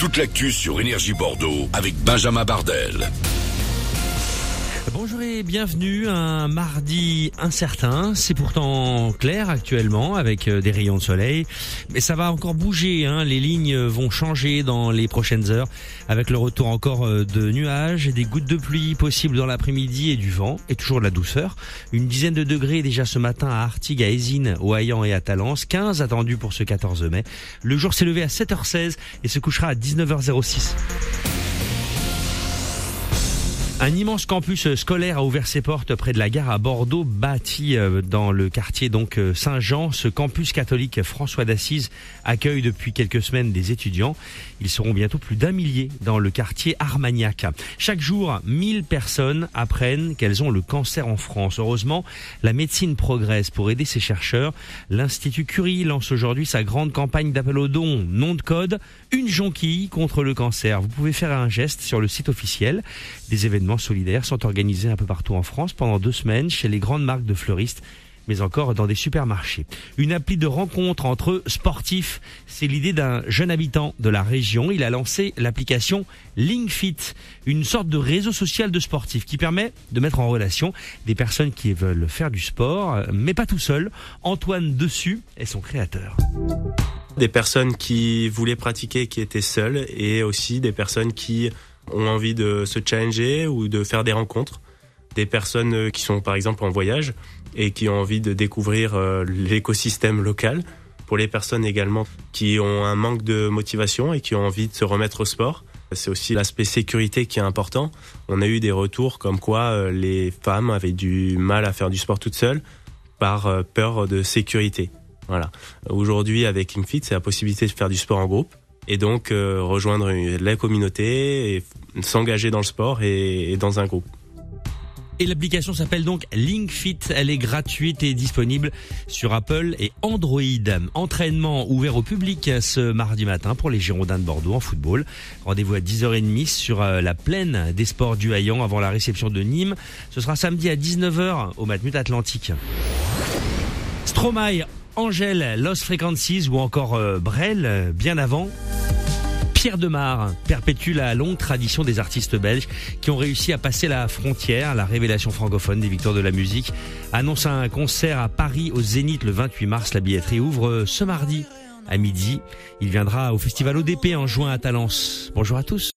Toute l'actu sur Énergie Bordeaux avec Benjamin Bardel. Bonjour et bienvenue. Un mardi incertain. C'est pourtant clair actuellement avec euh, des rayons de soleil. Mais ça va encore bouger. Hein. Les lignes vont changer dans les prochaines heures avec le retour encore euh, de nuages et des gouttes de pluie possibles dans l'après-midi et du vent et toujours de la douceur. Une dizaine de degrés déjà ce matin à Artigues, àÉsine, au Hayan et à Talence. 15 attendus pour ce 14 mai. Le jour s'est levé à 7h16 et se couchera à 19h06. Un immense campus scolaire a ouvert ses portes près de la gare à Bordeaux, bâti euh, dans le quartier donc euh, Saint-Jean. Ce campus catholique François d'Assise accueille depuis quelques semaines des étudiants. Ils seront bientôt plus d'un millier dans le quartier Armagnac. Chaque jour, 1000 personnes apprennent qu'elles ont le cancer en France. Heureusement, la médecine progresse pour aider ces chercheurs. L'Institut Curie lance aujourd'hui sa grande campagne d'appel aux dons. Nom de code, une jonquille contre le cancer. Vous pouvez faire un geste sur le site officiel. Des événements solidaires sont organisés un peu partout en France pendant deux semaines chez les grandes marques de fleuristes mais encore dans des supermarchés. Une appli de rencontre entre sportifs, c'est l'idée d'un jeune habitant de la région. Il a lancé l'application LinkFit, une sorte de réseau social de sportifs qui permet de mettre en relation des personnes qui veulent faire du sport, mais pas tout seul. Antoine Dessus est son créateur des personnes qui voulaient pratiquer, qui étaient seules, et aussi des personnes qui ont envie de se challenger ou de faire des rencontres. Des personnes qui sont par exemple en voyage et qui ont envie de découvrir euh, l'écosystème local. Pour les personnes également qui ont un manque de motivation et qui ont envie de se remettre au sport. C'est aussi l'aspect sécurité qui est important. On a eu des retours comme quoi euh, les femmes avaient du mal à faire du sport toutes seules par euh, peur de sécurité. Voilà. Aujourd'hui, avec Infit, c'est la possibilité de faire du sport en groupe et donc rejoindre la communauté et s'engager dans le sport et dans un groupe. Et l'application s'appelle donc LinkFit. Elle est gratuite et disponible sur Apple et Android. Entraînement ouvert au public ce mardi matin pour les Girondins de Bordeaux en football. Rendez-vous à 10h30 sur euh, la plaine des sports du Hayan avant la réception de Nîmes. Ce sera samedi à 19h au Matmut Atlantique. Stromae, Angèle, Lost Frequencies ou encore euh, Brel, bien avant. Pierre Demar perpétue la longue tradition des artistes belges qui ont réussi à passer la frontière. La révélation francophone des victoires de la musique annonce un concert à Paris au Zénith le 28 mars. La billetterie ouvre ce mardi à midi. Il viendra au festival ODP en juin à Talence. Bonjour à tous.